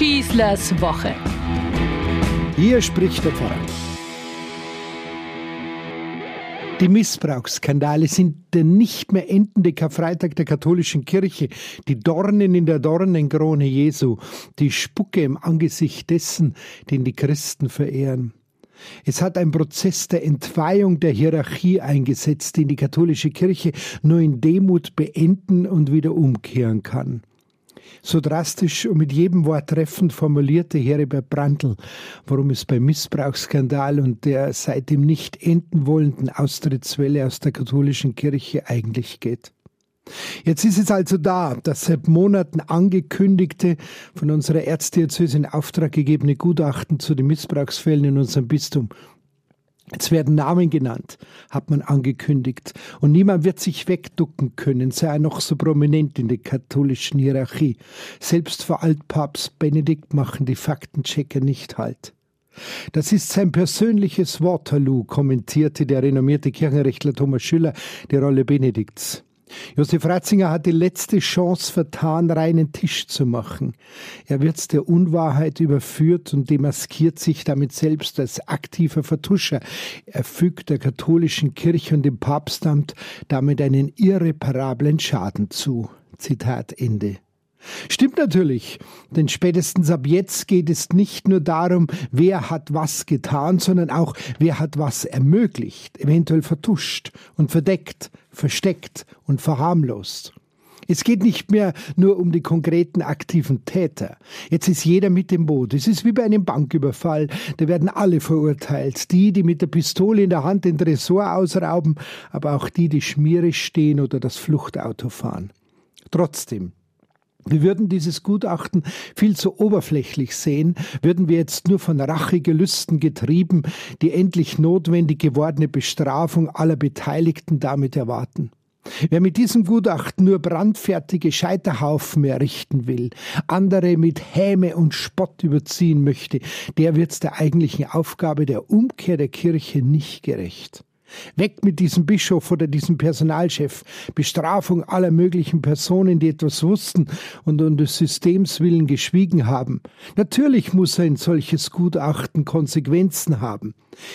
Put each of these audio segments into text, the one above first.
Schießlers Woche. Hier spricht der Pfarrer. Die Missbrauchsskandale sind der nicht mehr endende Karfreitag der katholischen Kirche, die Dornen in der Dornenkrone Jesu, die Spucke im Angesicht dessen, den die Christen verehren. Es hat ein Prozess der Entweihung der Hierarchie eingesetzt, den die katholische Kirche nur in Demut beenden und wieder umkehren kann. So drastisch und mit jedem Wort treffend formulierte Heribert Brandl, worum es beim Missbrauchsskandal und der seitdem nicht enden wollenden Austrittswelle aus der katholischen Kirche eigentlich geht. Jetzt ist es also da, das seit Monaten angekündigte, von unserer Erzdiözese in Auftrag gegebene Gutachten zu den Missbrauchsfällen in unserem Bistum. Jetzt werden Namen genannt, hat man angekündigt, und niemand wird sich wegducken können, sei er noch so prominent in der katholischen Hierarchie. Selbst vor Altpapst Benedikt machen die Faktenchecker nicht halt. Das ist sein persönliches Waterloo, kommentierte der renommierte Kirchenrechtler Thomas Schüller die Rolle Benedikts. Josef Ratzinger hat die letzte Chance vertan, reinen Tisch zu machen. Er wird der Unwahrheit überführt und demaskiert sich damit selbst als aktiver Vertuscher. Er fügt der katholischen Kirche und dem Papstamt damit einen irreparablen Schaden zu. Zitat Ende. Stimmt natürlich, denn spätestens ab jetzt geht es nicht nur darum, wer hat was getan, sondern auch, wer hat was ermöglicht, eventuell vertuscht und verdeckt, versteckt und verharmlost. Es geht nicht mehr nur um die konkreten aktiven Täter. Jetzt ist jeder mit dem Boot. Es ist wie bei einem Banküberfall. Da werden alle verurteilt. Die, die mit der Pistole in der Hand den Tresor ausrauben, aber auch die, die schmierig stehen oder das Fluchtauto fahren. Trotzdem, wir würden dieses Gutachten viel zu oberflächlich sehen, würden wir jetzt nur von Rachegelüsten getrieben die endlich notwendig gewordene Bestrafung aller Beteiligten damit erwarten. Wer mit diesem Gutachten nur brandfertige Scheiterhaufen errichten will, andere mit Häme und Spott überziehen möchte, der wird der eigentlichen Aufgabe der Umkehr der Kirche nicht gerecht. Weg mit diesem Bischof oder diesem Personalchef. Bestrafung aller möglichen Personen, die etwas wussten und um des Systems willen geschwiegen haben. Natürlich muss ein solches Gutachten Konsequenzen haben.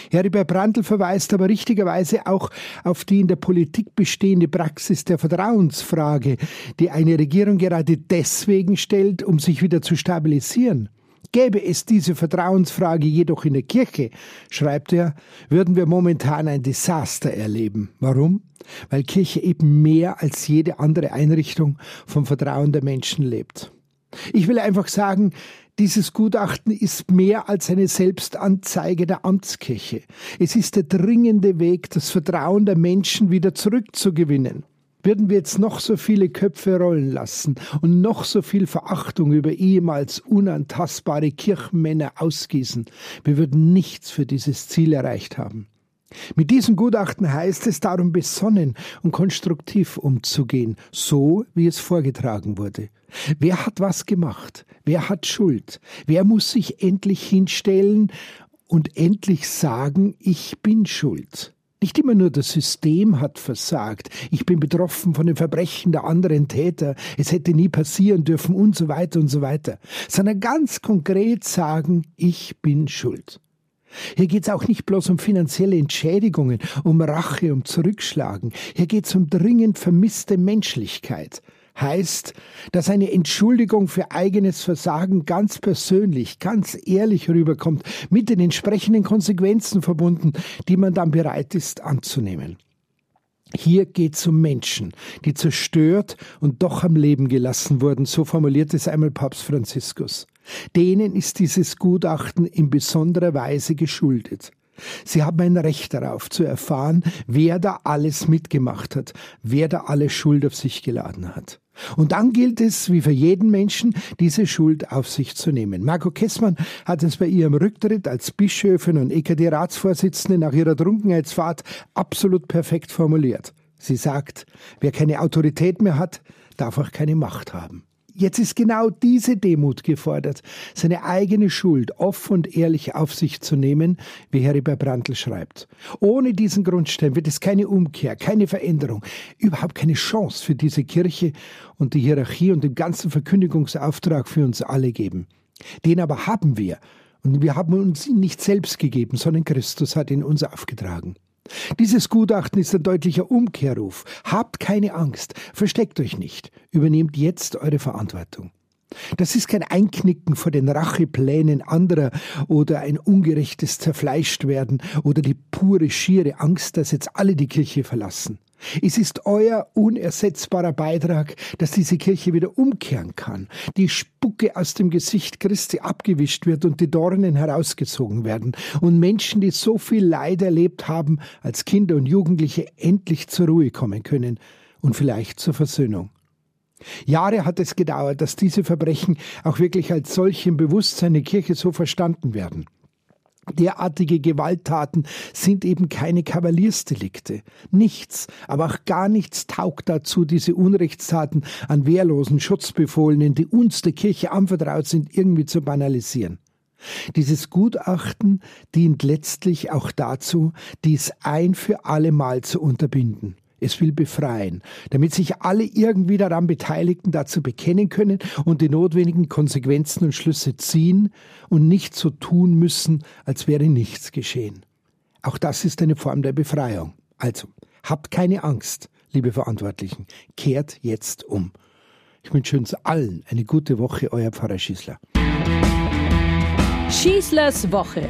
Heribert Brandl verweist aber richtigerweise auch auf die in der Politik bestehende Praxis der Vertrauensfrage, die eine Regierung gerade deswegen stellt, um sich wieder zu stabilisieren. Gäbe es diese Vertrauensfrage jedoch in der Kirche, schreibt er, würden wir momentan ein Desaster erleben. Warum? Weil Kirche eben mehr als jede andere Einrichtung vom Vertrauen der Menschen lebt. Ich will einfach sagen, dieses Gutachten ist mehr als eine Selbstanzeige der Amtskirche. Es ist der dringende Weg, das Vertrauen der Menschen wieder zurückzugewinnen. Würden wir jetzt noch so viele Köpfe rollen lassen und noch so viel Verachtung über ehemals unantastbare Kirchenmänner ausgießen, wir würden nichts für dieses Ziel erreicht haben. Mit diesem Gutachten heißt es darum, besonnen und konstruktiv umzugehen, so wie es vorgetragen wurde. Wer hat was gemacht? Wer hat Schuld? Wer muss sich endlich hinstellen und endlich sagen, ich bin schuld? Nicht immer nur das System hat versagt, ich bin betroffen von den Verbrechen der anderen Täter, es hätte nie passieren dürfen und so weiter und so weiter, sondern ganz konkret sagen, ich bin schuld. Hier geht es auch nicht bloß um finanzielle Entschädigungen, um Rache, um Zurückschlagen. Hier geht es um dringend vermisste Menschlichkeit heißt, dass eine Entschuldigung für eigenes Versagen ganz persönlich, ganz ehrlich rüberkommt, mit den entsprechenden Konsequenzen verbunden, die man dann bereit ist anzunehmen. Hier geht es um Menschen, die zerstört und doch am Leben gelassen wurden, so formuliert es einmal Papst Franziskus. Denen ist dieses Gutachten in besonderer Weise geschuldet. Sie haben ein Recht darauf zu erfahren, wer da alles mitgemacht hat, wer da alle Schuld auf sich geladen hat. Und dann gilt es, wie für jeden Menschen, diese Schuld auf sich zu nehmen. Marco Kessmann hat es bei ihrem Rücktritt als Bischöfin und EKD-Ratsvorsitzende nach ihrer Trunkenheitsfahrt absolut perfekt formuliert. Sie sagt, wer keine Autorität mehr hat, darf auch keine Macht haben. Jetzt ist genau diese Demut gefordert, seine eigene Schuld offen und ehrlich auf sich zu nehmen, wie Heribert Brandl schreibt. Ohne diesen Grundstein wird es keine Umkehr, keine Veränderung, überhaupt keine Chance für diese Kirche und die Hierarchie und den ganzen Verkündigungsauftrag für uns alle geben. Den aber haben wir. Und wir haben uns ihn nicht selbst gegeben, sondern Christus hat ihn uns aufgetragen. Dieses Gutachten ist ein deutlicher Umkehrruf. Habt keine Angst, versteckt euch nicht, übernehmt jetzt eure Verantwortung. Das ist kein Einknicken vor den Racheplänen anderer oder ein ungerechtes Zerfleischtwerden oder die pure schiere Angst, dass jetzt alle die Kirche verlassen. Es ist euer unersetzbarer Beitrag, dass diese Kirche wieder umkehren kann, die Spucke aus dem Gesicht Christi abgewischt wird und die Dornen herausgezogen werden und Menschen, die so viel Leid erlebt haben, als Kinder und Jugendliche endlich zur Ruhe kommen können und vielleicht zur Versöhnung. Jahre hat es gedauert, dass diese Verbrechen auch wirklich als solche im Bewusstsein der Kirche so verstanden werden. Derartige Gewalttaten sind eben keine Kavaliersdelikte. Nichts, aber auch gar nichts taugt dazu, diese Unrechtstaten an wehrlosen Schutzbefohlenen, die uns der Kirche anvertraut sind, irgendwie zu banalisieren. Dieses Gutachten dient letztlich auch dazu, dies ein für alle Mal zu unterbinden. Es will befreien, damit sich alle irgendwie daran Beteiligten dazu bekennen können und die notwendigen Konsequenzen und Schlüsse ziehen und nicht so tun müssen, als wäre nichts geschehen. Auch das ist eine Form der Befreiung. Also, habt keine Angst, liebe Verantwortlichen, kehrt jetzt um. Ich wünsche uns allen eine gute Woche, euer Pfarrer Schießler. Schießlers Woche,